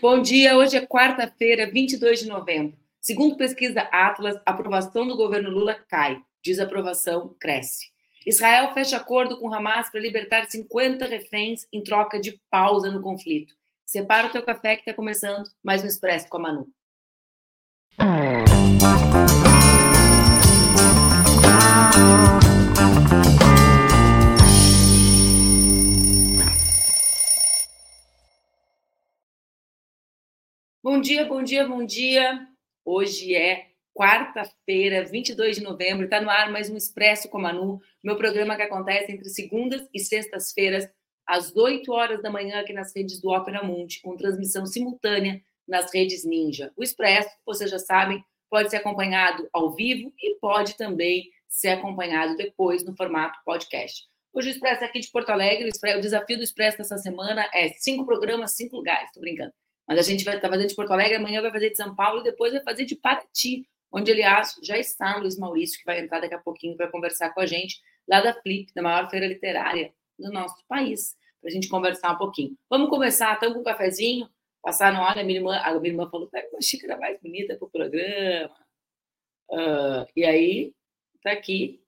Bom dia, hoje é quarta-feira, 22 de novembro. Segundo pesquisa Atlas, a aprovação do governo Lula cai, desaprovação cresce. Israel fecha acordo com Hamas para libertar 50 reféns em troca de pausa no conflito. Separa o teu café que está começando mais um Expresso com a Manu. Bom dia, bom dia, bom dia. Hoje é quarta-feira, 22 de novembro, está no ar mais um Expresso com a Manu, meu programa que acontece entre segundas e sextas-feiras, às 8 horas da manhã, aqui nas redes do Opera Mundi, com transmissão simultânea nas redes Ninja. O Expresso, vocês já sabem, pode ser acompanhado ao vivo e pode também ser acompanhado depois no formato podcast. Hoje o Expresso é aqui de Porto Alegre, o desafio do Expresso dessa semana é cinco programas, cinco lugares, estou brincando. Mas a gente vai estar fazendo de Porto Alegre, amanhã vai fazer de São Paulo e depois vai fazer de Paraty, onde, aliás, já está Luiz Maurício, que vai entrar daqui a pouquinho para conversar com a gente, lá da Flip, da maior feira literária do nosso país, para a gente conversar um pouquinho. Vamos começar, estamos com um cafezinho, passar no olha, a minha irmã, a minha irmã falou, pega uma xícara mais bonita para o programa. Uh, e aí, está aqui,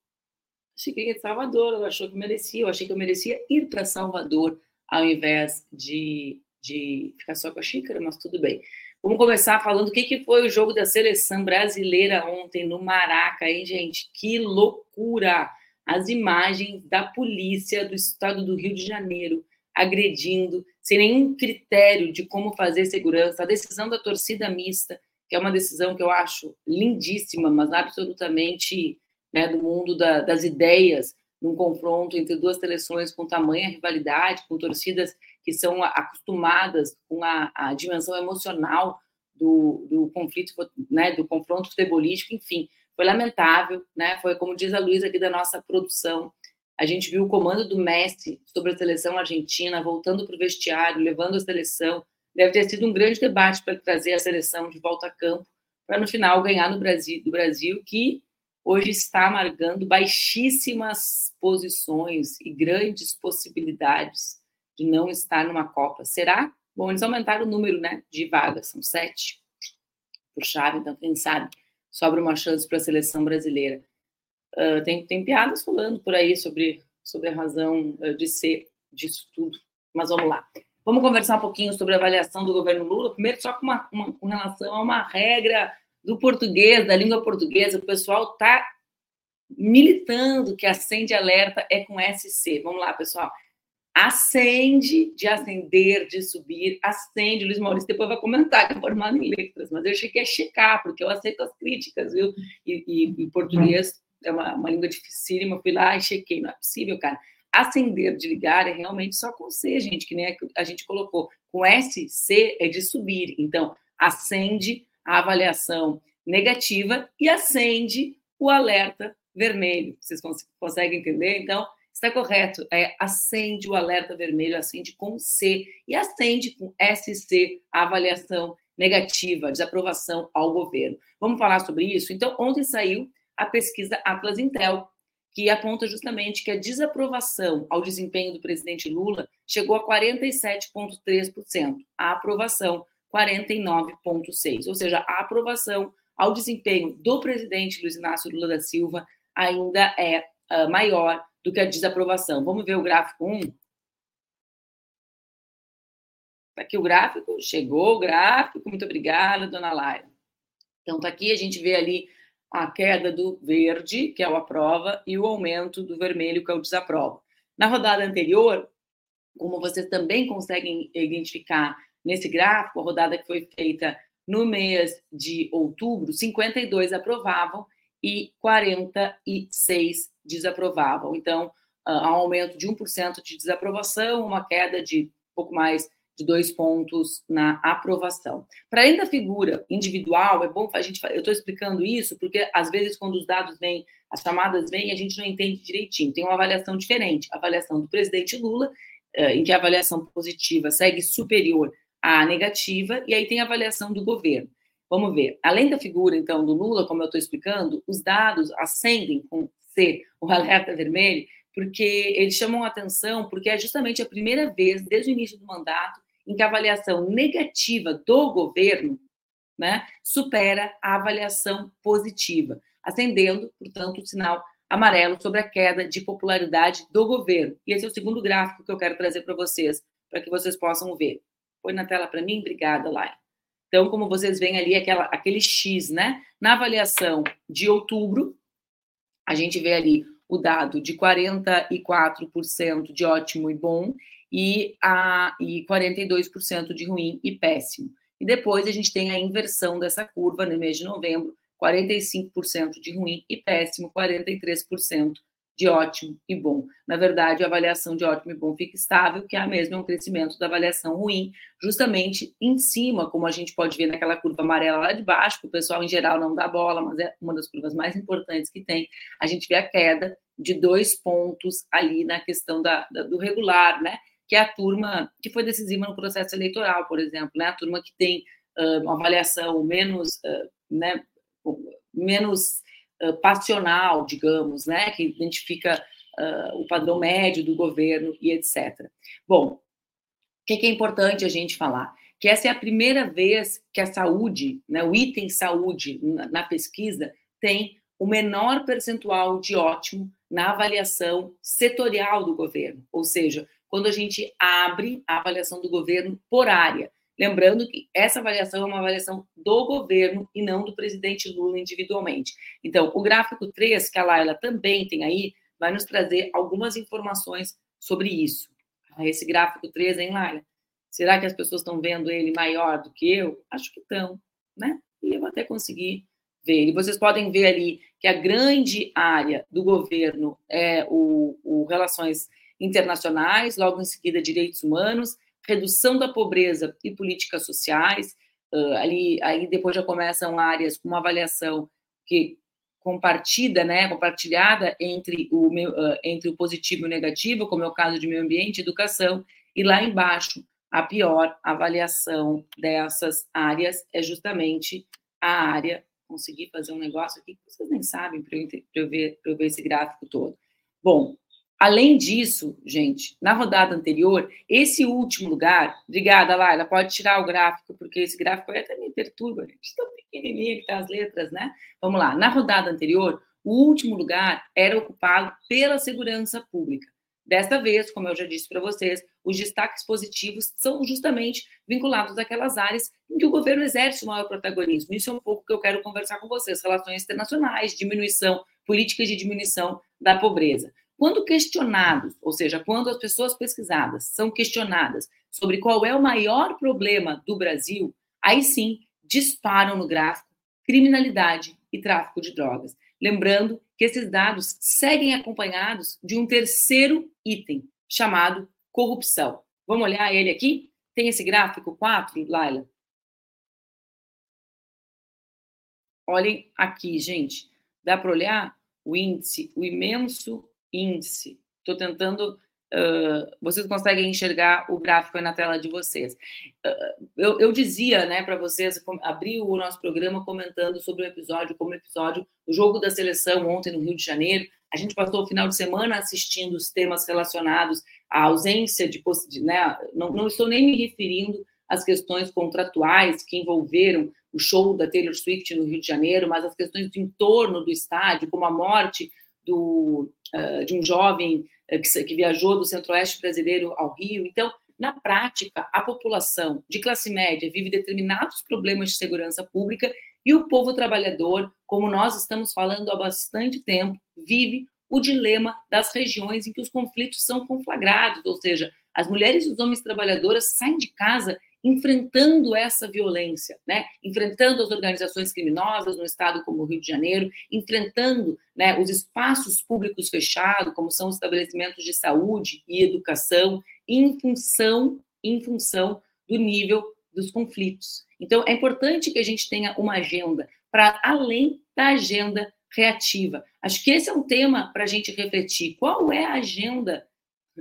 xícara de Salvador, ela achou que merecia, eu achei que eu merecia ir para Salvador, ao invés de de ficar só com a xícara, mas tudo bem. Vamos começar falando o que, que foi o jogo da seleção brasileira ontem no Maraca, hein, gente? Que loucura! As imagens da polícia do estado do Rio de Janeiro agredindo, sem nenhum critério de como fazer segurança, a decisão da torcida mista, que é uma decisão que eu acho lindíssima, mas absolutamente né, do mundo da, das ideias, num confronto entre duas seleções com tamanha rivalidade, com torcidas que são acostumadas com a, a dimensão emocional do, do conflito, né, do confronto futebolístico, enfim, foi lamentável, né? Foi como diz a Luísa aqui da nossa produção, a gente viu o comando do Messi sobre a seleção argentina, voltando para o vestiário, levando a seleção. Deve ter sido um grande debate para trazer a seleção de volta a campo, para no final ganhar no Brasil, do Brasil, que hoje está amargando baixíssimas posições e grandes possibilidades de não estar numa Copa. Será? Bom, eles aumentaram o número né, de vagas, são sete por chave, então quem sabe sobra uma chance para a seleção brasileira. Uh, tem, tem piadas falando por aí sobre, sobre a razão uh, de ser disso tudo, mas vamos lá. Vamos conversar um pouquinho sobre a avaliação do governo Lula, primeiro só com, uma, uma, com relação a uma regra do português, da língua portuguesa, o pessoal está militando que acende alerta é com SC. Vamos lá, pessoal acende de acender, de subir, acende. Luiz Maurício depois vai comentar que é formado em letras, mas eu cheguei a checar, porque eu aceito as críticas, viu? E, e, e português é uma, uma língua dificílima, fui lá e chequei, não é possível, cara. Acender de ligar é realmente só com C, gente, que nem a gente colocou. Com S, C é de subir. Então, acende a avaliação negativa e acende o alerta vermelho. Vocês conseguem entender? Então, Está correto, é, acende o alerta vermelho, acende com C e acende com SC a avaliação negativa, desaprovação ao governo. Vamos falar sobre isso? Então, ontem saiu a pesquisa Atlas Intel, que aponta justamente que a desaprovação ao desempenho do presidente Lula chegou a 47,3%, a aprovação 49,6%, ou seja, a aprovação ao desempenho do presidente Luiz Inácio Lula da Silva ainda é uh, maior do que a desaprovação. Vamos ver o gráfico 1? Está aqui o gráfico, chegou o gráfico, muito obrigada, dona Laila. Então, está aqui, a gente vê ali a queda do verde, que é o aprova, e o aumento do vermelho, que é o desaprova. Na rodada anterior, como vocês também conseguem identificar nesse gráfico, a rodada que foi feita no mês de outubro, 52 aprovavam e 46 desaprovavam. Então, há um aumento de 1% de desaprovação, uma queda de pouco mais de dois pontos na aprovação. Para além da figura individual, é bom a gente. Eu estou explicando isso porque às vezes quando os dados vêm, as chamadas vêm, a gente não entende direitinho. Tem uma avaliação diferente. A avaliação do presidente Lula, em que a avaliação positiva segue superior à negativa, e aí tem a avaliação do governo. Vamos ver. Além da figura, então, do Lula, como eu estou explicando, os dados ascendem com C, o alerta vermelho, porque eles chamam atenção, porque é justamente a primeira vez, desde o início do mandato, em que a avaliação negativa do governo né, supera a avaliação positiva, acendendo, portanto, o sinal amarelo sobre a queda de popularidade do governo. E esse é o segundo gráfico que eu quero trazer para vocês, para que vocês possam ver. Põe na tela para mim, obrigada, Laia. Então, como vocês veem ali, aquela, aquele X, né? Na avaliação de outubro, a gente vê ali o dado de 44% de ótimo e bom e, a, e 42% de ruim e péssimo. E depois a gente tem a inversão dessa curva no mês de novembro, 45% de ruim e péssimo, 43% de ótimo e bom. Na verdade, a avaliação de ótimo e bom fica estável, que é a mesma, é um crescimento da avaliação ruim, justamente em cima, como a gente pode ver naquela curva amarela lá de baixo, que o pessoal em geral não dá bola, mas é uma das curvas mais importantes que tem, a gente vê a queda de dois pontos ali na questão da, da do regular, né? Que é a turma que foi decisiva no processo eleitoral, por exemplo, né? A turma que tem uh, uma avaliação menos, uh, né? Menos passional, digamos, né, que identifica uh, o padrão médio do governo e etc. Bom, o que, é importante a gente falar? Que essa é a primeira vez que a saúde, né, o item saúde na pesquisa tem o menor percentual de ótimo na avaliação setorial do governo, ou seja, quando a gente abre a avaliação do governo por área. Lembrando que essa avaliação é uma avaliação do governo e não do presidente Lula individualmente. Então, o gráfico 3, que a Laila também tem aí, vai nos trazer algumas informações sobre isso. Esse gráfico 3, hein, Laila? Será que as pessoas estão vendo ele maior do que eu? Acho que estão, né? E eu até conseguir ver. E vocês podem ver ali que a grande área do governo é o, o relações internacionais, logo em seguida direitos humanos, redução da pobreza e políticas sociais. Uh, ali, aí depois já começam áreas com uma avaliação que compartida, né, compartilhada entre o, meu, uh, entre o positivo e o negativo, como é o caso de meio ambiente, educação, e lá embaixo a pior avaliação dessas áreas é justamente a área. Consegui fazer um negócio aqui que vocês nem sabem para eu, eu, ver, eu ver esse gráfico todo. Bom, Além disso, gente, na rodada anterior, esse último lugar, obrigada, Laila, pode tirar o gráfico, porque esse gráfico até me perturba, gente, tão pequenininho que tá as letras, né? Vamos lá, na rodada anterior, o último lugar era ocupado pela segurança pública. Desta vez, como eu já disse para vocês, os destaques positivos são justamente vinculados àquelas áreas em que o governo exerce o maior protagonismo. Isso é um pouco que eu quero conversar com vocês: relações internacionais, diminuição, políticas de diminuição da pobreza. Quando questionados, ou seja, quando as pessoas pesquisadas são questionadas sobre qual é o maior problema do Brasil, aí sim disparam no gráfico criminalidade e tráfico de drogas. Lembrando que esses dados seguem acompanhados de um terceiro item, chamado corrupção. Vamos olhar ele aqui? Tem esse gráfico 4, Laila? Olhem aqui, gente. Dá para olhar o índice, o imenso índice. Estou tentando. Uh, vocês conseguem enxergar o gráfico aí na tela de vocês. Uh, eu, eu, dizia, né, para vocês, abri o nosso programa comentando sobre o episódio, como episódio, o jogo da seleção ontem no Rio de Janeiro. A gente passou o final de semana assistindo os temas relacionados à ausência de, né, não, não estou nem me referindo às questões contratuais que envolveram o show da Taylor Swift no Rio de Janeiro, mas as questões do entorno do estádio, como a morte do, uh, de um jovem uh, que, que viajou do centro-oeste brasileiro ao Rio. Então, na prática, a população de classe média vive determinados problemas de segurança pública e o povo trabalhador, como nós estamos falando há bastante tempo, vive o dilema das regiões em que os conflitos são conflagrados, ou seja, as mulheres e os homens trabalhadores saem de casa enfrentando essa violência, né? enfrentando as organizações criminosas no estado como o Rio de Janeiro, enfrentando né, os espaços públicos fechados, como são os estabelecimentos de saúde e educação, em função, em função do nível dos conflitos. Então, é importante que a gente tenha uma agenda para além da agenda reativa. Acho que esse é um tema para a gente refletir. Qual é a agenda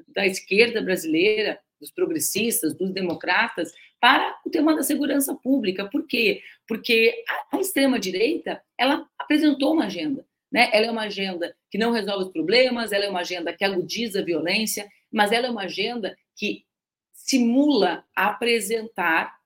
da esquerda brasileira, dos progressistas, dos democratas, para o tema da segurança pública. Por quê? Porque a, extrema-direita, ela apresentou uma agenda. Né? Ela é uma agenda que não resolve os problemas, ela é uma agenda que agudiza a violência, mas ela é uma agenda que simula apresentar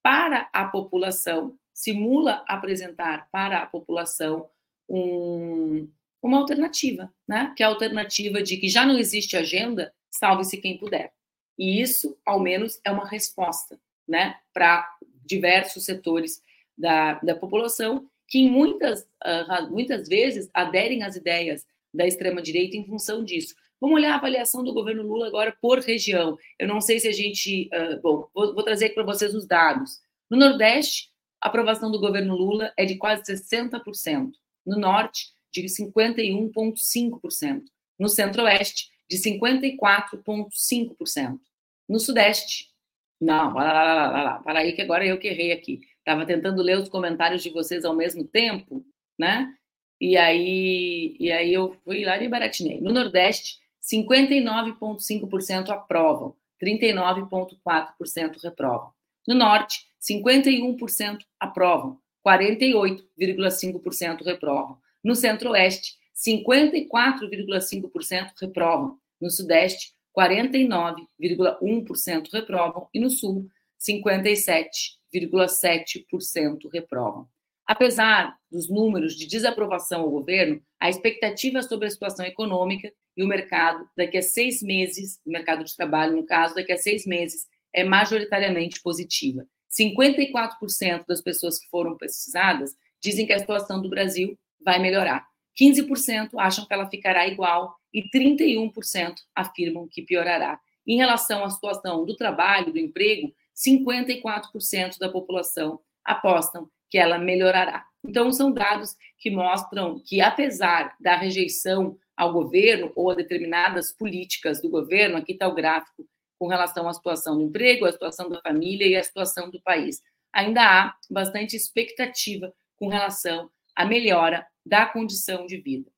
para a população, simula apresentar para a população um, uma alternativa, né? Que é a alternativa de que já não existe agenda, salve-se quem puder. E isso, ao menos, é uma resposta, né, para diversos setores da, da população que muitas, uh, muitas vezes aderem às ideias da extrema-direita em função disso. Vamos olhar a avaliação do governo Lula agora por região. Eu não sei se a gente. Uh, bom, vou, vou trazer para vocês os dados. No Nordeste, a aprovação do governo Lula é de quase 60%. No Norte, de 51,5%. No Centro-Oeste, de 54,5%. No Sudeste, não, para lá, lá, lá, lá, para aí que agora eu que errei aqui. Estava tentando ler os comentários de vocês ao mesmo tempo, né? E aí, e aí eu fui lá e baratinei. No Nordeste, 59,5% aprovam, 39,4% reprovam. No Norte, 51% aprovam, 48,5% reprovam. No Centro-Oeste, 54,5% reprovam. No Sudeste, 49,1% reprovam. E no Sul, 57,7% reprovam. Apesar dos números de desaprovação ao governo, a expectativa sobre a situação econômica e o mercado daqui a seis meses, o mercado de trabalho, no caso, daqui a seis meses, é majoritariamente positiva. 54% das pessoas que foram pesquisadas dizem que a situação do Brasil vai melhorar. 15% acham que ela ficará igual e 31% afirmam que piorará. Em relação à situação do trabalho, do emprego, 54% da população apostam que ela melhorará. Então, são dados que mostram que, apesar da rejeição ao governo ou a determinadas políticas do governo, aqui está o gráfico com relação à situação do emprego, à situação da família e à situação do país, ainda há bastante expectativa com relação à melhora da condição de vida.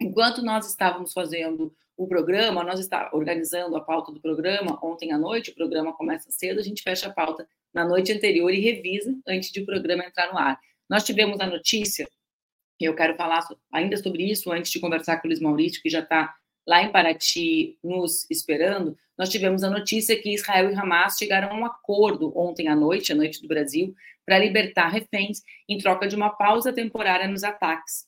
Enquanto nós estávamos fazendo o programa, nós estávamos organizando a pauta do programa ontem à noite, o programa começa cedo, a gente fecha a pauta na noite anterior e revisa antes de o programa entrar no ar. Nós tivemos a notícia, e eu quero falar ainda sobre isso antes de conversar com o Luiz Maurício, que já está lá em Paraty nos esperando. Nós tivemos a notícia que Israel e Hamas chegaram a um acordo ontem à noite, à noite do Brasil, para libertar reféns em troca de uma pausa temporária nos ataques.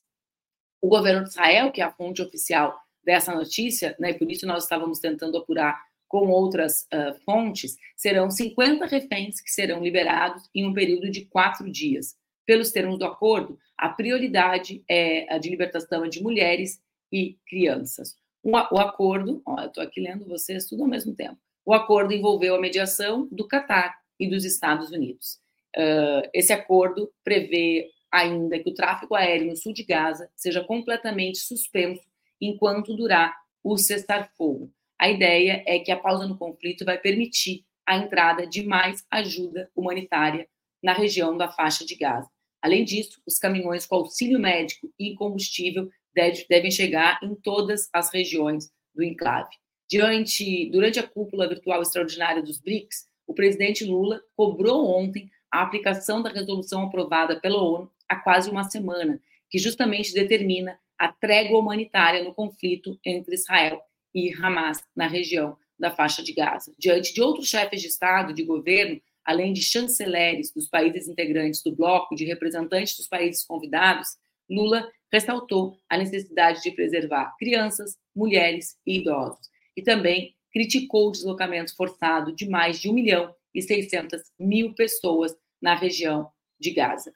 O governo de Israel, que é a fonte oficial dessa notícia, né, e por isso nós estávamos tentando apurar com outras uh, fontes, serão 50 reféns que serão liberados em um período de quatro dias. Pelos termos do acordo, a prioridade é a de libertação de mulheres e crianças. O, acordo, eu estou aqui lendo vocês tudo ao mesmo tempo. O acordo envolveu a mediação do Catar e dos Estados Unidos. Uh, esse acordo prevê ainda que o tráfego aéreo no sul de Gaza seja completamente suspenso enquanto durar o cessar-fogo. A ideia é que a pausa no conflito vai permitir a entrada de mais ajuda humanitária na região da faixa de Gaza. Além disso, os caminhões com auxílio médico e combustível devem chegar em todas as regiões do enclave. Diante, durante a cúpula virtual extraordinária dos BRICS, o presidente Lula cobrou ontem a aplicação da resolução aprovada pela ONU há quase uma semana, que justamente determina a trégua humanitária no conflito entre Israel e Hamas na região da faixa de Gaza. Diante de outros chefes de Estado, de governo, além de chanceleres dos países integrantes do bloco, de representantes dos países convidados, Lula ressaltou a necessidade de preservar crianças, mulheres e idosos. E também criticou o deslocamento forçado de mais de 1 milhão e 600 mil pessoas na região de Gaza.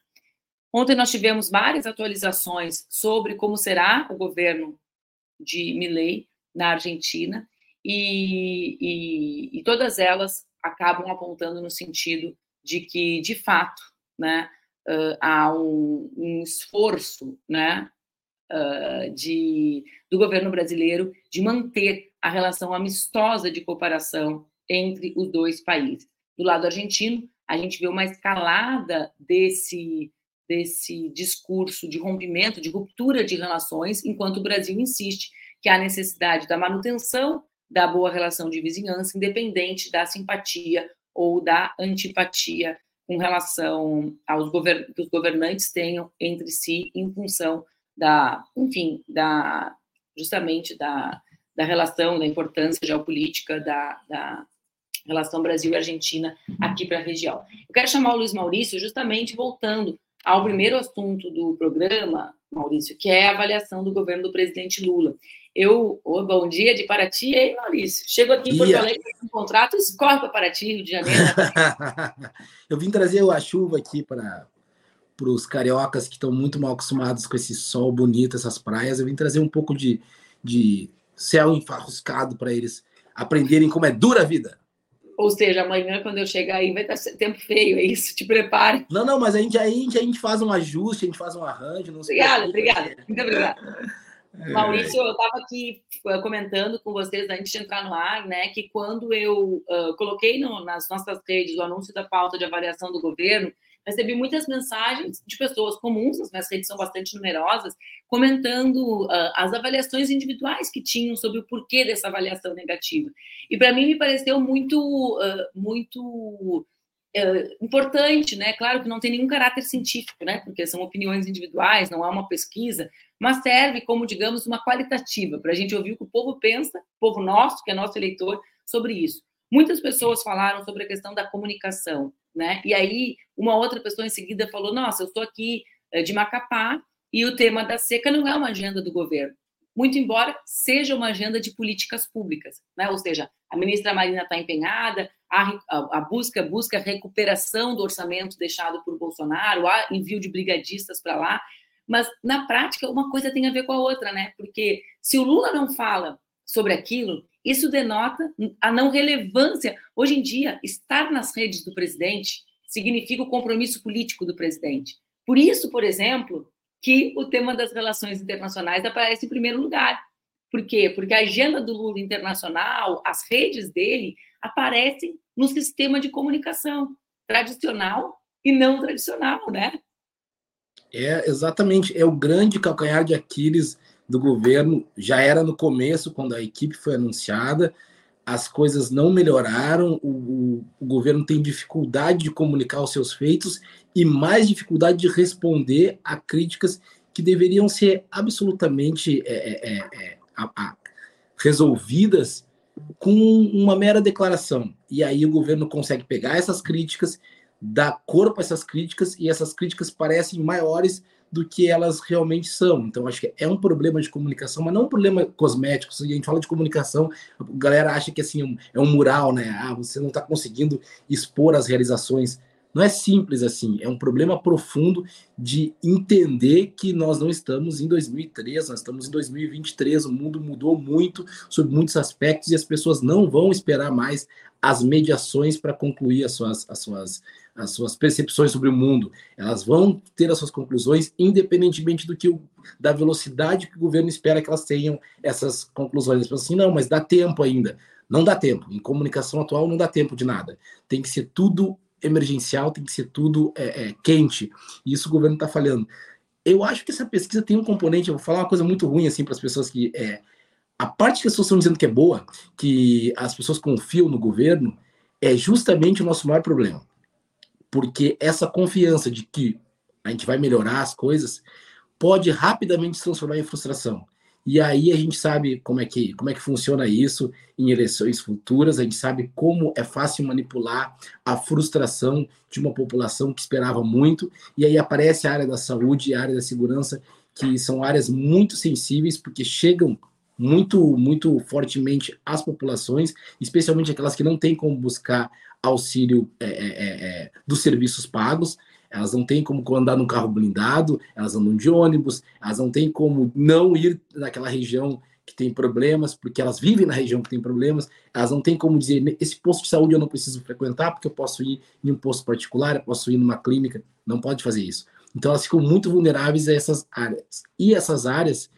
Ontem nós tivemos várias atualizações sobre como será o governo de Milei na Argentina e, e, e todas elas acabam apontando no sentido de que, de fato, né, uh, há um, um, esforço né, uh, de, do governo brasileiro de manter a relação amistosa de cooperação entre os dois países. Do lado argentino, a gente vê uma escalada desse, desse discurso de rompimento, de ruptura de relações, enquanto o Brasil insiste que há necessidade da manutenção da boa relação de vizinhança, independente da simpatia ou da antipatia com relação aos govern que os governantes tenham entre si em função da, enfim, da justamente da, da relação, da importância geopolítica da, da, relação Brasil e Argentina aqui para a região. Eu quero chamar o Luiz Maurício justamente voltando ao primeiro assunto do programa, Maurício, que é a avaliação do governo do presidente Lula. Eu, oh, bom dia de Paraty, ei, Maurício. Chego aqui em Porto Alegre com um contrato, escorre para Paraty, Rio de Janeiro. eu vim trazer a chuva aqui para para os cariocas que estão muito mal acostumados com esse sol bonito, essas praias. Eu vim trazer um pouco de, de céu enfarruscado para eles aprenderem como é dura a vida. Ou seja, amanhã, quando eu chegar aí, vai estar tempo feio, é isso? Te prepare. Não, não, mas a gente, a gente, a gente faz um ajuste, a gente faz um arranjo. Não obrigada, obrigada. Muito obrigada. É. Maurício, eu estava aqui uh, comentando com vocês antes de entrar no ar, né, que quando eu uh, coloquei no, nas nossas redes o anúncio da pauta de avaliação do governo, recebi muitas mensagens de pessoas comuns, as minhas redes são bastante numerosas, comentando uh, as avaliações individuais que tinham sobre o porquê dessa avaliação negativa. E para mim me pareceu muito, uh, muito uh, importante, né? Claro que não tem nenhum caráter científico, né? Porque são opiniões individuais, não há uma pesquisa, mas serve como, digamos, uma qualitativa para a gente ouvir o que o povo pensa, o povo nosso, que é nosso eleitor, sobre isso. Muitas pessoas falaram sobre a questão da comunicação, né? E aí uma outra pessoa em seguida falou: "Nossa, eu estou aqui eh, de Macapá e o tema da seca não é uma agenda do governo, muito embora seja uma agenda de políticas públicas, né? Ou seja, a ministra Marina está empenhada, a, a, busca busca recuperação do orçamento deixado por Bolsonaro, há envio de brigadistas para lá, mas na prática uma coisa tem a ver com a outra, né? Porque se o Lula não fala sobre aquilo, isso denota a não relevância. Hoje em dia, estar nas redes do presidente significa o compromisso político do presidente. Por isso, por exemplo, que o tema das relações internacionais aparece em primeiro lugar. Por quê? Porque a agenda do Lula internacional, as redes dele, aparecem no sistema de comunicação tradicional e não tradicional, né? É, exatamente. É o grande calcanhar de Aquiles do governo já era no começo, quando a equipe foi anunciada, as coisas não melhoraram, o, o, governo tem dificuldade de comunicar os seus feitos e mais dificuldade de responder a críticas que deveriam ser absolutamente é, é, é, é a, a, resolvidas com uma mera declaração. E aí o governo consegue pegar essas críticas, dar corpo a essas críticas, e essas críticas parecem maiores do que elas realmente são. Então, acho que é um problema de comunicação, mas não um problema cosmético. Se a gente fala de comunicação, a galera acha que assim é um mural, né? Ah, você não está conseguindo expor as realizações. Não é simples assim, é um problema profundo de entender que nós não estamos em 2003, nós estamos em 2023, o mundo mudou muito sobre muitos aspectos e as pessoas não vão esperar mais as mediações para concluir as suas, as suas as suas percepções sobre o mundo, elas vão ter as suas conclusões, independentemente do que o, da velocidade que o governo espera que elas tenham essas conclusões. Eles assim, não, mas dá tempo ainda. Não dá tempo. Em comunicação atual não dá tempo de nada. Tem que ser tudo emergencial, tem que ser tudo é, é, quente. E isso o governo está falhando. Eu acho que essa pesquisa tem um componente, eu vou falar uma coisa muito ruim assim para as pessoas que é, a parte que as pessoas estão dizendo que é boa, que as pessoas confiam no governo, é justamente o nosso maior problema porque essa confiança de que a gente vai melhorar as coisas pode rapidamente se transformar em frustração. E aí a gente sabe como é que como é que funciona isso em eleições futuras, a gente sabe como é fácil manipular a frustração de uma população que esperava muito, e aí aparece a área da saúde e a área da segurança, que são áreas muito sensíveis porque chegam muito muito fortemente às populações, especialmente aquelas que não têm como buscar auxílio é, é, é, é, dos serviços pagos, elas não têm como andar num carro blindado, elas andam de ônibus, elas não têm como não ir naquela região que tem problemas, porque elas vivem na região que tem problemas, elas não têm como dizer, esse posto de saúde eu não preciso frequentar, porque eu posso ir em um posto particular, eu posso ir numa clínica, não pode fazer isso. Então elas ficam muito vulneráveis a essas áreas. E essas áreas,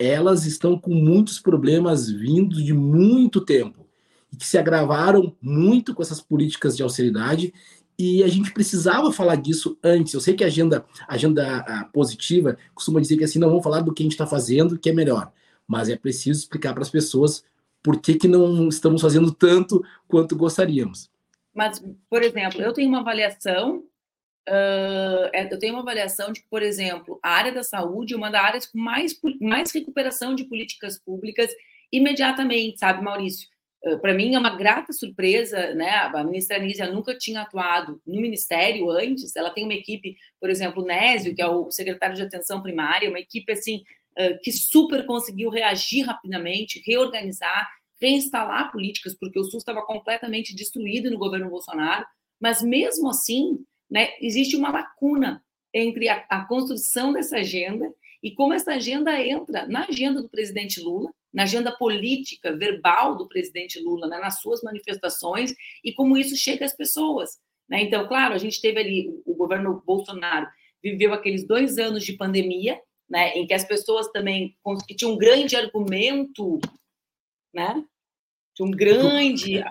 elas estão com muitos problemas vindo de muito tempo e que se agravaram muito com essas políticas de austeridade e a gente precisava falar disso antes. Eu sei que a agenda, agenda positiva costuma dizer que assim, não vamos falar do que a gente está fazendo, que é melhor, mas é preciso explicar para as pessoas por que, que não estamos fazendo tanto quanto gostaríamos. Mas, por exemplo, eu tenho uma avaliação, uh, eu tenho uma avaliação de que, por exemplo, a área da saúde é uma das áreas com mais, mais recuperação de políticas públicas imediatamente, sabe, Maurício? para mim é uma grata surpresa, né? A ministra Anísia nunca tinha atuado no ministério antes. Ela tem uma equipe, por exemplo, o Nésio, que é o secretário de atenção primária, uma equipe assim que super conseguiu reagir rapidamente, reorganizar, reinstalar políticas, porque o SUS estava completamente destruído no governo Bolsonaro. Mas mesmo assim, né, existe uma lacuna entre a, a construção dessa agenda e como essa agenda entra na agenda do presidente Lula, na agenda política, verbal do presidente Lula, né, nas suas manifestações, e como isso chega às pessoas. Né? Então, claro, a gente teve ali, o governo Bolsonaro viveu aqueles dois anos de pandemia, né, em que as pessoas também que tinham um grande argumento, né, tinha um grande,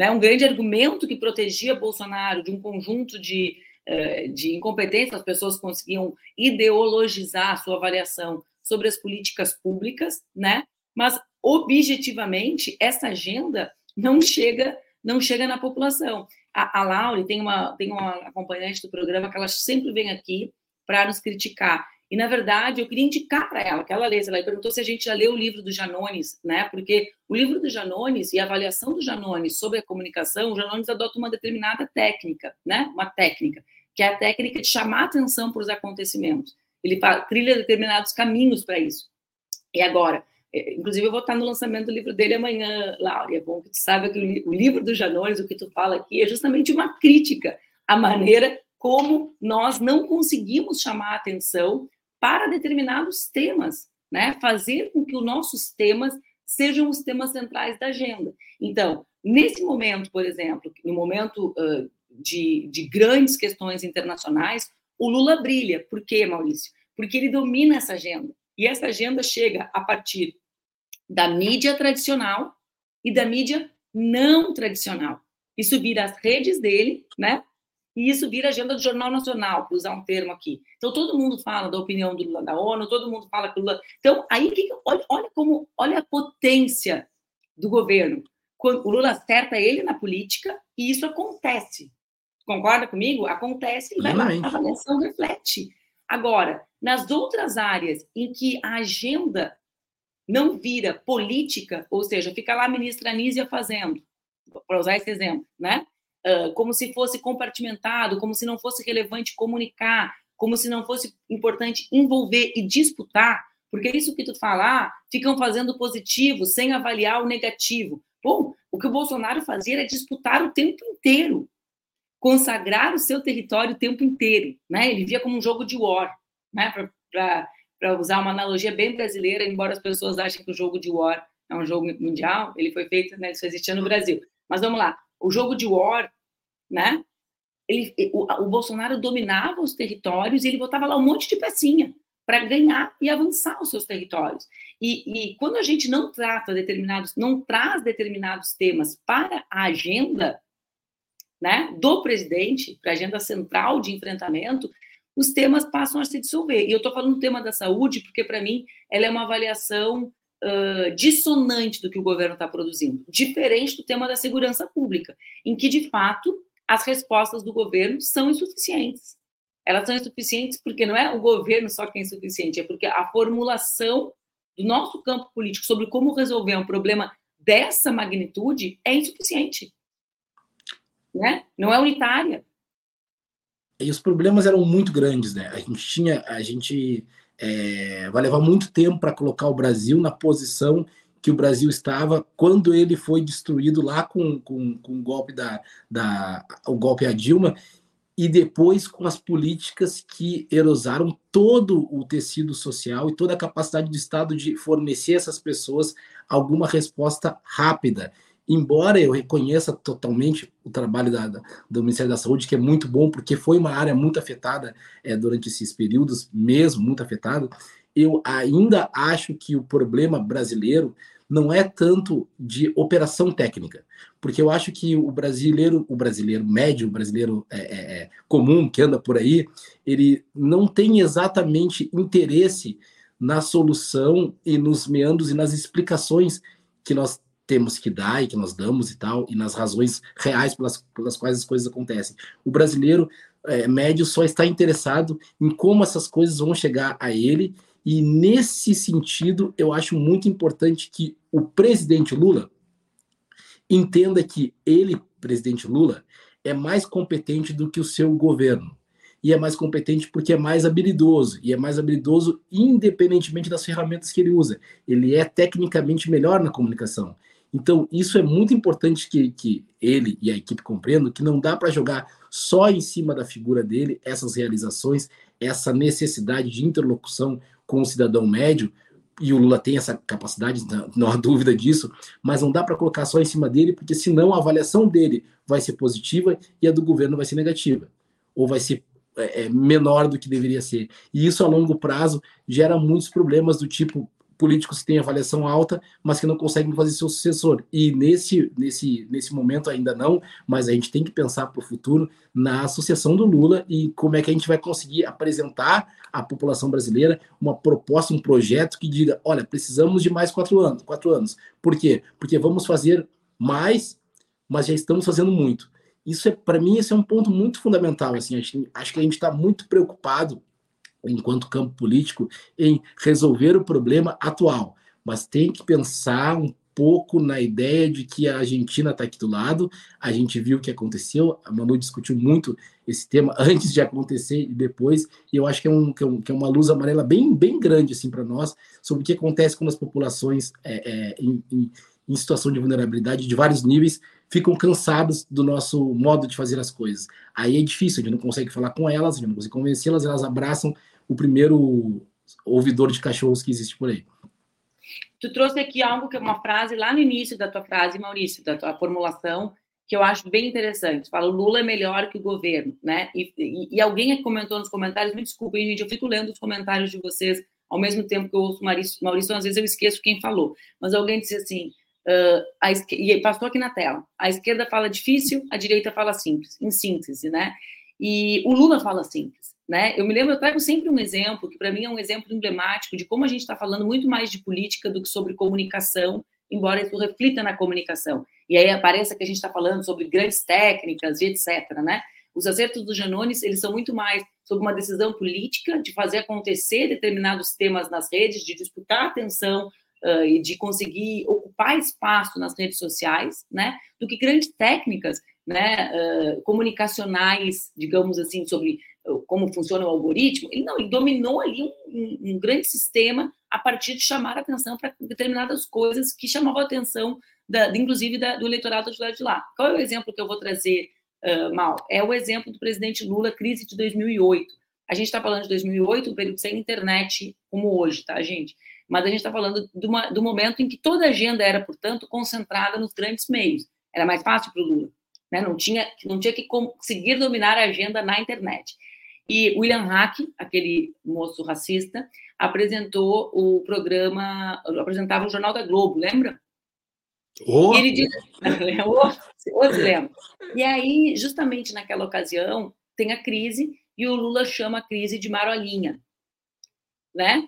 né, um grande argumento que protegia Bolsonaro de um conjunto de, eh, de incompetências, as pessoas conseguiam ideologizar a sua avaliação sobre as políticas públicas, né? Mas objetivamente essa agenda não chega não chega na população. A, a tem uma tem uma acompanhante do programa que ela sempre vem aqui para nos criticar. E na verdade eu queria indicar para ela que ela lê. Ela perguntou se a gente já leu o livro do Janones, né? Porque o livro do Janones e a avaliação do Janones sobre a comunicação, o Janones adota uma determinada técnica, né? Uma técnica que é a técnica de chamar atenção para os acontecimentos. Ele trilha determinados caminhos para isso. E agora, é, inclusive eu vou estar no lançamento do livro dele amanhã, Laura. É bom que tu saiba que o livro do Janones, o que tu fala aqui, é justamente uma crítica à maneira como nós não conseguimos chamar atenção para determinados temas, né? Fazer com que os nossos temas sejam os temas centrais da agenda. Então, nesse momento, por exemplo, no momento uh, de, de grandes questões internacionais, o Lula brilha. Por quê, Maurício? Porque ele domina essa agenda. E essa agenda chega a partir da mídia tradicional e da mídia não tradicional. Isso vira as redes dele, né? E isso vira agenda do Jornal Nacional, para usar um termo aqui. Então, todo mundo fala da opinião do Lula da ONU, todo mundo fala que o Lula. Então, aí, olha, olha como, olha a potência do governo. Quando o Lula acerta ele na política, e isso acontece. Concorda comigo? Acontece e vai lá, a avaliação reflete. Agora, nas outras áreas em que a agenda não vira política, ou seja, fica lá a ministra Anísia fazendo, para usar esse exemplo, né? Uh, como se fosse compartimentado, como se não fosse relevante comunicar, como se não fosse importante envolver e disputar, porque isso que tu falar, ficam fazendo positivo sem avaliar o negativo. Bom, o que o Bolsonaro fazia era disputar o tempo inteiro consagrar o seu território o tempo inteiro, né? Ele via como um jogo de war, né? Para usar uma analogia bem brasileira, embora as pessoas achem que o jogo de war é um jogo mundial, ele foi feito, né? Isso existia no Brasil. Mas vamos lá, o jogo de war, né? Ele, o, o Bolsonaro dominava os territórios e ele botava lá um monte de pecinha para ganhar e avançar os seus territórios. E, e, quando a gente não trata determinados, não traz determinados temas para a agenda, né, do presidente para a agenda central de enfrentamento, os temas passam a se dissolver. E eu estou falando do tema da saúde porque, para mim, ela é uma avaliação uh, dissonante do que o governo está produzindo, diferente do tema da segurança pública, em que, de fato, as respostas do governo são insuficientes. Elas são insuficientes porque não é o governo só que é insuficiente, é porque a formulação do nosso campo político sobre como resolver um problema dessa magnitude é insuficiente né? Não é unitária. E os problemas eram muito grandes, né? A gente tinha, a gente é, vai levar muito tempo para colocar o Brasil na posição que o Brasil estava quando ele foi destruído lá com, com, com o golpe da, da o golpe a Dilma e depois com as políticas que erosaram todo o tecido social e toda a capacidade do Estado de fornecer essas pessoas alguma resposta rápida embora eu reconheça totalmente o trabalho da, da, do Ministério da Saúde, que é muito bom, porque foi uma área muito afetada é, durante esses períodos, mesmo muito afetada, eu ainda acho que o problema brasileiro não é tanto de operação técnica, porque eu acho que o brasileiro, o brasileiro médio, o brasileiro é, é, é comum que anda por aí, ele não tem exatamente interesse na solução e nos meandros e nas explicações que nós temos que dar e que nós damos e tal, e nas razões reais pelas, pelas quais as coisas acontecem. O brasileiro é, médio só está interessado em como essas coisas vão chegar a ele, e nesse sentido eu acho muito importante que o presidente Lula, entenda que ele, presidente Lula, é mais competente do que o seu governo. E é mais competente porque é mais habilidoso. E é mais habilidoso independentemente das ferramentas que ele usa. Ele é tecnicamente melhor na comunicação. Então, isso é muito importante que, que ele e a equipe compreendam que não dá para jogar só em cima da figura dele essas realizações, essa necessidade de interlocução com o cidadão médio, e o Lula tem essa capacidade, não há dúvida disso, mas não dá para colocar só em cima dele, porque senão a avaliação dele vai ser positiva e a do governo vai ser negativa, ou vai ser é, é menor do que deveria ser. E isso a longo prazo gera muitos problemas do tipo políticos que têm avaliação alta, mas que não conseguem fazer seu sucessor. E nesse, nesse, nesse momento ainda não, mas a gente tem que pensar para o futuro na sucessão do Lula e como é que a gente vai conseguir apresentar à população brasileira uma proposta, um projeto que diga, olha, precisamos de mais quatro anos. Quatro anos. Por quê? Porque vamos fazer mais, mas já estamos fazendo muito. Isso é, para mim, esse é um ponto muito fundamental. Assim, acho, acho que a gente está muito preocupado enquanto campo político, em resolver o problema atual, mas tem que pensar um pouco na ideia de que a Argentina está aqui do lado. A gente viu o que aconteceu, a Manu discutiu muito esse tema antes de acontecer e depois, e eu acho que é, um, que é, um, que é uma luz amarela bem, bem grande assim para nós sobre o que acontece quando as populações é, é, em, em, em situação de vulnerabilidade de vários níveis ficam cansados do nosso modo de fazer as coisas. Aí é difícil, a gente não consegue falar com elas, a gente não consegue convencê-las, elas abraçam o primeiro ouvidor de cachorros que existe por aí. Tu trouxe aqui algo que é uma frase lá no início da tua frase, Maurício, da tua formulação, que eu acho bem interessante. Fala, o Lula é melhor que o governo, né? E, e, e alguém comentou nos comentários, me desculpem, gente, eu fico lendo os comentários de vocês ao mesmo tempo que eu ouço Maurício, Maurício às vezes eu esqueço quem falou, mas alguém disse assim, uh, a e passou aqui na tela, a esquerda fala difícil, a direita fala simples, em síntese, né? E o Lula fala simples. Né? Eu me lembro, eu trago sempre um exemplo, que para mim é um exemplo emblemático de como a gente está falando muito mais de política do que sobre comunicação, embora isso reflita na comunicação. E aí apareça que a gente está falando sobre grandes técnicas e etc. Né? Os acertos do Janones, eles são muito mais sobre uma decisão política de fazer acontecer determinados temas nas redes, de disputar atenção uh, e de conseguir ocupar espaço nas redes sociais, né? do que grandes técnicas né, uh, comunicacionais, digamos assim, sobre como funciona o algoritmo, ele não, ele dominou ali um, um, um grande sistema a partir de chamar a atenção para determinadas coisas que chamavam a atenção, da, inclusive da, do eleitorado de lá de lá. Qual é o exemplo que eu vou trazer, uh, Mal? É o exemplo do presidente Lula, crise de 2008. A gente está falando de 2008, um período sem internet como hoje, tá, gente? Mas a gente está falando uma, do momento em que toda a agenda era, portanto, concentrada nos grandes meios. Era mais fácil para o Lula. Né? Não, tinha, não tinha que conseguir dominar a agenda na internet. E William Hack, aquele moço racista, apresentou o programa, apresentava o Jornal da Globo, lembra? Oh. E ele disse, hoje lembra. E aí, justamente naquela ocasião, tem a crise e o Lula chama a crise de marolinha, né?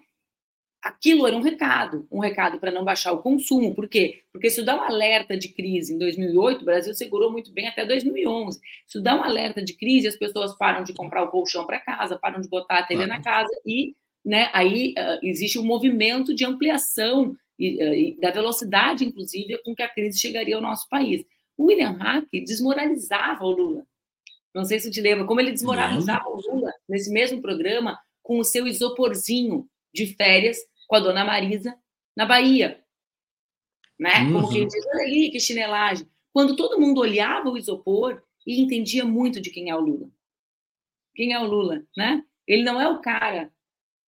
Aquilo era um recado, um recado para não baixar o consumo. Por quê? Porque se dá um alerta de crise em 2008, o Brasil segurou muito bem até 2011. Se dá um alerta de crise, as pessoas param de comprar o colchão para casa, param de botar a TV na casa e, né, aí uh, existe um movimento de ampliação e, uh, e da velocidade, inclusive, com que a crise chegaria ao nosso país. O William Hack desmoralizava o Lula. Não sei se te lembra como ele desmoralizava Não. o Lula nesse mesmo programa com o seu isoporzinho de férias com a dona Marisa na Bahia. Né? Uhum. Como quem diz, olha ali, que chinelagem. Quando todo mundo olhava o isopor e entendia muito de quem é o Lula. Quem é o Lula, né? Ele não é o cara.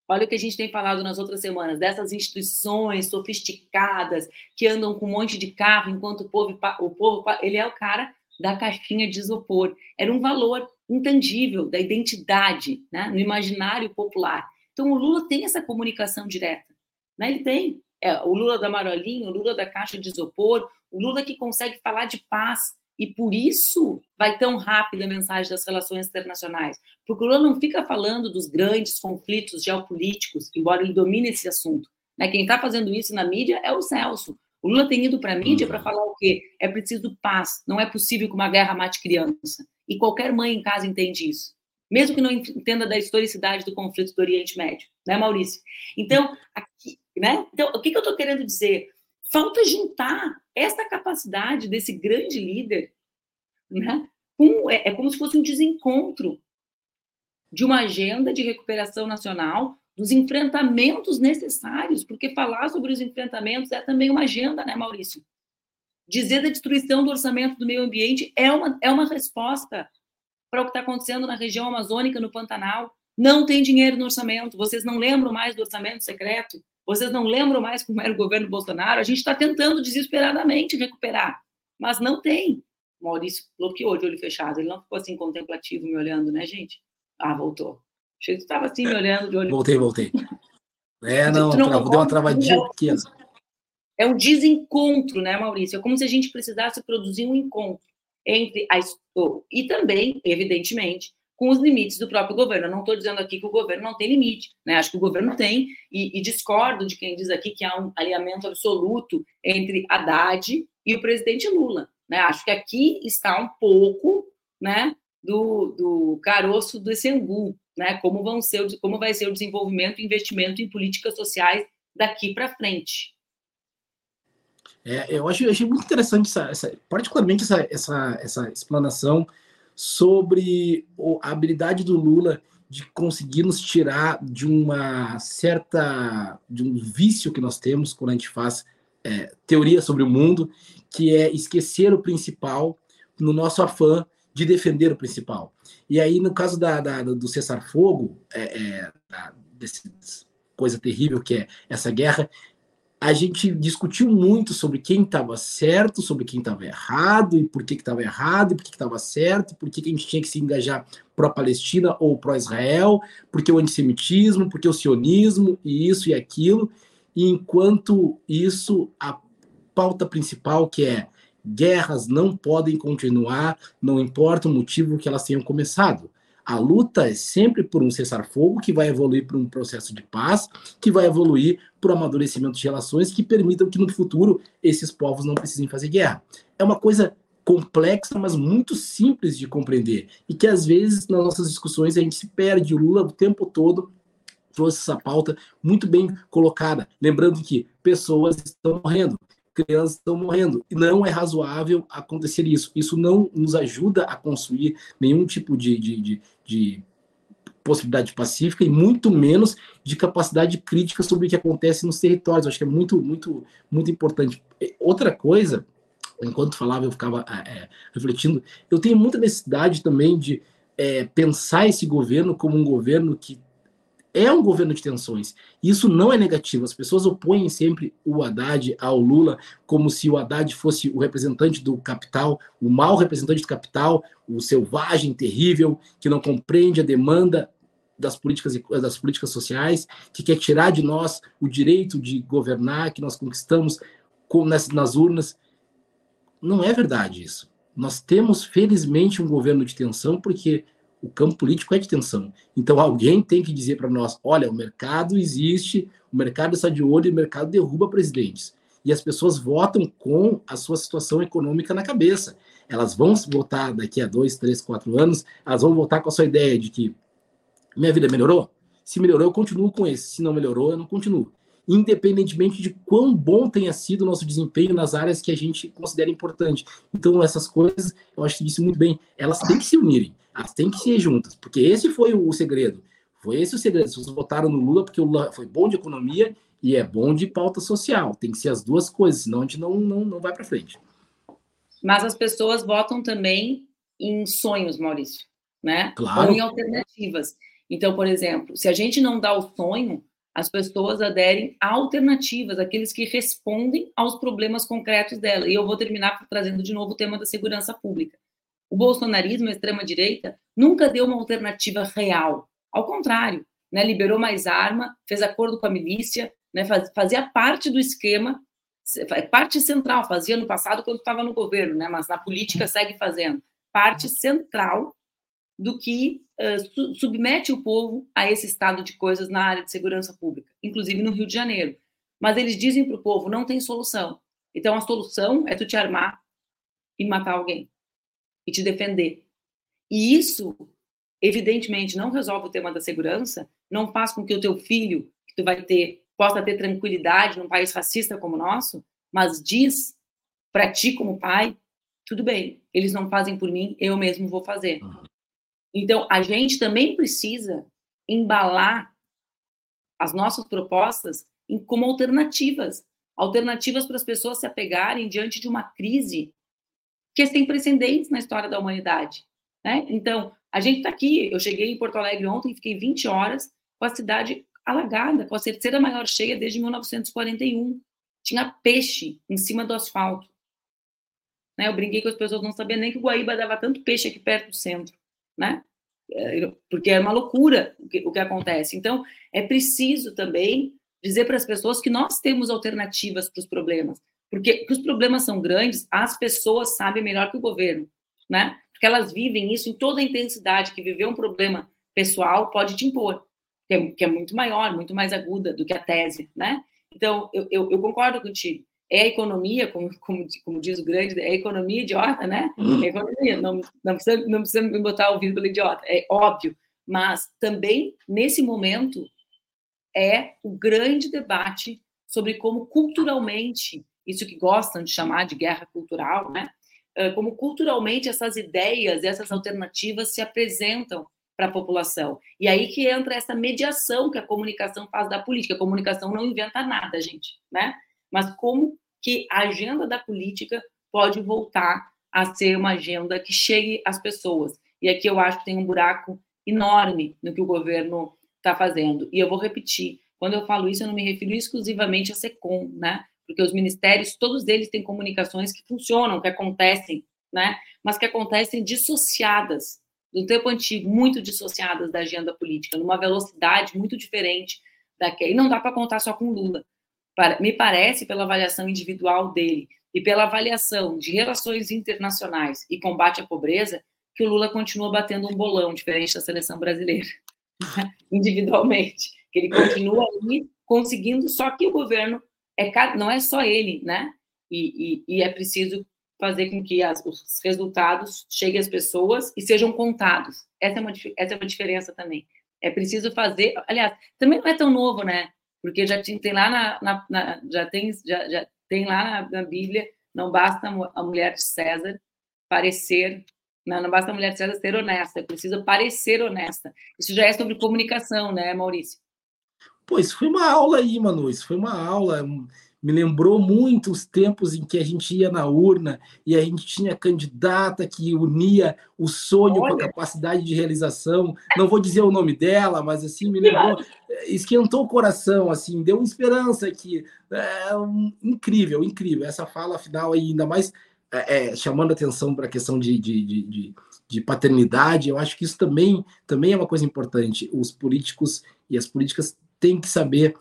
Olha o que a gente tem falado nas outras semanas, dessas instituições sofisticadas que andam com um monte de carro enquanto o povo, o povo ele é o cara da caixinha de isopor. Era um valor intangível da identidade, né? no imaginário popular. Então o Lula tem essa comunicação direta. Né? Ele tem. É, o Lula da Marolinha, o Lula da caixa de isopor, o Lula que consegue falar de paz. E por isso vai tão rápido a mensagem das relações internacionais. Porque o Lula não fica falando dos grandes conflitos geopolíticos, embora ele domine esse assunto. Né? Quem está fazendo isso na mídia é o Celso. O Lula tem ido para a mídia para uhum. falar o quê? É preciso paz. Não é possível que uma guerra mate criança. E qualquer mãe em casa entende isso mesmo que não entenda da historicidade do conflito do Oriente Médio, né, Maurício? Então, aqui, né? Então, o que, que eu estou querendo dizer? falta juntar essa capacidade desse grande líder, né? É, é como se fosse um desencontro de uma agenda de recuperação nacional, dos enfrentamentos necessários, porque falar sobre os enfrentamentos é também uma agenda, né, Maurício? Dizer da destruição do orçamento do meio ambiente é uma, é uma resposta para o que está acontecendo na região amazônica, no Pantanal. Não tem dinheiro no orçamento. Vocês não lembram mais do orçamento secreto? Vocês não lembram mais como era o governo Bolsonaro? A gente está tentando desesperadamente recuperar, mas não tem. Maurício bloqueou de olho fechado. Ele não ficou assim contemplativo me olhando, né, gente? Ah, voltou. Achei que estava assim me olhando de olho Voltei, voltei. É, não, não deu uma travadinha pequena. É um desencontro, né, Maurício? É como se a gente precisasse produzir um encontro entre a e também, evidentemente, com os limites do próprio governo. Eu não estou dizendo aqui que o governo não tem limite, né? Acho que o governo tem, e, e, discordo de quem diz aqui que há um alinhamento absoluto entre Haddad e o presidente Lula. Né? Acho que aqui está um pouco né, do, do caroço do Essengu, né? Como, vão ser, como vai ser o desenvolvimento e investimento em políticas sociais daqui para frente. É, eu, acho, eu achei muito interessante, essa, essa, particularmente essa, essa, essa explanação sobre a habilidade do Lula de conseguir nos tirar de uma certa de um vício que nós temos quando a gente faz é, teoria sobre o mundo, que é esquecer o principal no nosso afã de defender o principal. E aí, no caso da, da do cessar-fogo, é, é, dessa coisa terrível que é essa guerra, a gente discutiu muito sobre quem estava certo, sobre quem estava errado, e por que estava errado, e por que estava certo, por que, que a gente tinha que se engajar pró-Palestina ou pró-Israel, porque o antissemitismo, porque o sionismo, e isso e aquilo. E enquanto isso, a pauta principal, que é guerras não podem continuar, não importa o motivo que elas tenham começado. A luta é sempre por um cessar-fogo que vai evoluir para um processo de paz, que vai evoluir para o amadurecimento de relações que permitam que no futuro esses povos não precisem fazer guerra. É uma coisa complexa, mas muito simples de compreender e que às vezes nas nossas discussões a gente se perde. O Lula o tempo todo trouxe essa pauta muito bem colocada, lembrando que pessoas estão morrendo crianças estão morrendo. E não é razoável acontecer isso. Isso não nos ajuda a construir nenhum tipo de, de, de, de possibilidade pacífica e muito menos de capacidade crítica sobre o que acontece nos territórios. Eu acho que é muito, muito, muito importante. Outra coisa, enquanto falava, eu ficava é, refletindo, eu tenho muita necessidade também de é, pensar esse governo como um governo que é um governo de tensões. Isso não é negativo. As pessoas opõem sempre o Haddad ao Lula como se o Haddad fosse o representante do capital, o mau representante do capital, o selvagem, terrível, que não compreende a demanda das políticas, das políticas sociais, que quer tirar de nós o direito de governar, que nós conquistamos nas, nas urnas. Não é verdade isso. Nós temos, felizmente, um governo de tensão, porque o campo político é de tensão. Então alguém tem que dizer para nós: olha, o mercado existe, o mercado está de olho e o mercado derruba presidentes. E as pessoas votam com a sua situação econômica na cabeça. Elas vão votar daqui a dois, três, quatro anos, elas vão votar com a sua ideia de que minha vida melhorou? Se melhorou, eu continuo com esse. Se não melhorou, eu não continuo. Independentemente de quão bom tenha sido o nosso desempenho nas áreas que a gente considera importante. Então, essas coisas, eu acho que disse muito bem, elas têm que se unirem. Elas têm que ser juntas, porque esse foi o segredo. Foi esse o segredo. Vocês votaram no Lula porque o Lula foi bom de economia e é bom de pauta social. Tem que ser as duas coisas, senão a gente não, não, não vai para frente. Mas as pessoas votam também em sonhos, Maurício, né? Claro. Ou em alternativas. Então, por exemplo, se a gente não dá o sonho, as pessoas aderem a alternativas, aqueles que respondem aos problemas concretos dela. E eu vou terminar trazendo de novo o tema da segurança pública. O bolsonarismo, a extrema-direita, nunca deu uma alternativa real. Ao contrário, né, liberou mais arma, fez acordo com a milícia, né, fazia parte do esquema, parte central, fazia no passado quando estava no governo, né, mas na política segue fazendo. Parte central do que uh, submete o povo a esse estado de coisas na área de segurança pública, inclusive no Rio de Janeiro. Mas eles dizem para o povo: não tem solução. Então a solução é tu te armar e matar alguém e te defender. E isso, evidentemente, não resolve o tema da segurança, não faz com que o teu filho, que tu vai ter, possa ter tranquilidade num país racista como o nosso, mas diz para ti como pai, tudo bem, eles não fazem por mim, eu mesmo vou fazer. Então, a gente também precisa embalar as nossas propostas como alternativas alternativas para as pessoas se apegarem diante de uma crise que sem precedentes na história da humanidade. Né? Então, a gente está aqui, eu cheguei em Porto Alegre ontem e fiquei 20 horas com a cidade alagada, com a terceira maior cheia desde 1941. Tinha peixe em cima do asfalto. Né? Eu brinquei com as pessoas, não sabiam nem que o Guaíba dava tanto peixe aqui perto do centro. Né? É, porque é uma loucura o que, o que acontece. Então, é preciso também dizer para as pessoas que nós temos alternativas para os problemas. Porque os problemas são grandes, as pessoas sabem melhor que o governo, né? Porque elas vivem isso em toda a intensidade, que viver um problema pessoal pode te impor, que é, que é muito maior, muito mais aguda do que a tese, né? Então, eu, eu, eu concordo contigo. É a economia, como, como, como, diz o grande, é a economia idiota, né? É economia, não, não, precisa, não precisa me botar o vírgula idiota, é óbvio. Mas também, nesse momento, é o grande debate sobre como culturalmente, isso que gostam de chamar de guerra cultural, né? Como culturalmente essas ideias, essas alternativas se apresentam para a população. E aí que entra essa mediação que a comunicação faz da política. A comunicação não inventa nada, gente, né? Mas como que a agenda da política pode voltar a ser uma agenda que chegue às pessoas. E aqui eu acho que tem um buraco enorme no que o governo está fazendo. E eu vou repetir, quando eu falo isso, eu não me refiro exclusivamente a SECOM, né? Porque os ministérios, todos eles têm comunicações que funcionam, que acontecem, né? Mas que acontecem dissociadas do tempo antigo, muito dissociadas da agenda política, numa velocidade muito diferente daquela. E não dá para contar só com Lula. Me parece, pela avaliação individual dele e pela avaliação de relações internacionais e combate à pobreza, que o Lula continua batendo um bolão diferente da seleção brasileira. individualmente, que ele continua ali conseguindo, só que o governo é não é só ele, né? E, e, e é preciso fazer com que as, os resultados cheguem às pessoas e sejam contados. Essa é uma, essa é uma diferença também. É preciso fazer, aliás, também não é tão novo, né? Porque já tem, tem lá na, na, na, já tem já, já tem lá na, na Bíblia, não basta a mulher de César parecer não, não basta a mulher César ser honesta, precisa parecer honesta. Isso já é sobre comunicação, né, Maurício? Pois foi uma aula aí, Manu. Isso foi uma aula. Me lembrou muito os tempos em que a gente ia na urna e a gente tinha candidata que unia o sonho Olha. com a capacidade de realização. Não vou dizer o nome dela, mas assim me lembrou, esquentou o coração, assim, deu esperança aqui. É, um, incrível, incrível. Essa fala final aí, ainda mais é, é, chamando atenção para a questão de, de, de, de, paternidade, eu acho que isso também, também é uma coisa importante. Os políticos e as políticas têm que saber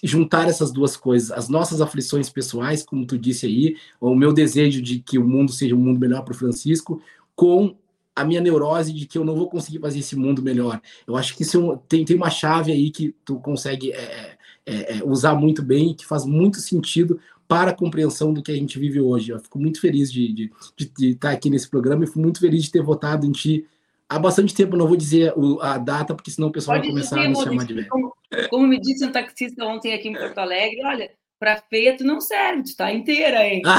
juntar essas duas coisas, as nossas aflições pessoais, como tu disse aí, o meu desejo de que o mundo seja um mundo melhor para o Francisco, com a minha neurose de que eu não vou conseguir fazer esse mundo melhor. Eu acho que isso é tem, tem uma chave aí que tu consegue é, é, é, usar muito bem, que faz muito sentido para a compreensão do que a gente vive hoje. Eu fico muito feliz de, de, de, de estar aqui nesse programa e fico muito feliz de ter votado em ti há bastante tempo. Não vou dizer a data, porque senão o pessoal Pode vai começar dizer, a me chamar de velho. Como, me disse um taxista ontem aqui em Porto Alegre, olha, para feia tu não serve, tu está inteira, hein?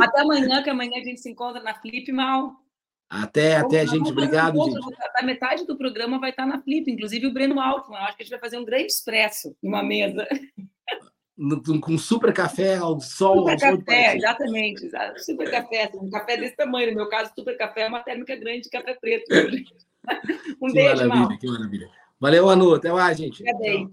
Até amanhã, que amanhã a gente se encontra na Flip Mal. Até, até, gente. Obrigado, gente. A metade do programa vai estar na Flip, inclusive o Breno Altman. Eu acho que a gente vai fazer um grande expresso numa mesa. Com super café ao sol. Super ao café, sol exatamente. Super café, assim, um café desse tamanho. No meu caso, super café é uma térmica grande de café preto. um que beijo, maravilha, Mal. Que maravilha. Valeu, Anu. Até mais, gente. Até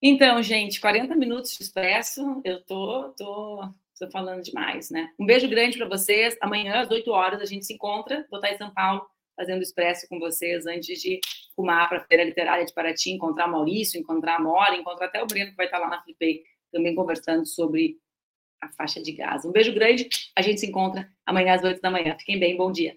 Então, gente, 40 minutos de expresso. Eu tô, tô Estou falando demais, né? Um beijo grande para vocês. Amanhã, às 8 horas, a gente se encontra. Vou estar em São Paulo fazendo expresso com vocês antes de fumar para a Feira Literária de Paraty, encontrar Maurício, encontrar a Mora, encontrar até o Breno, que vai estar lá na Flipei, também conversando sobre a faixa de gás. Um beijo grande. A gente se encontra amanhã às 8 da manhã. Fiquem bem. Bom dia.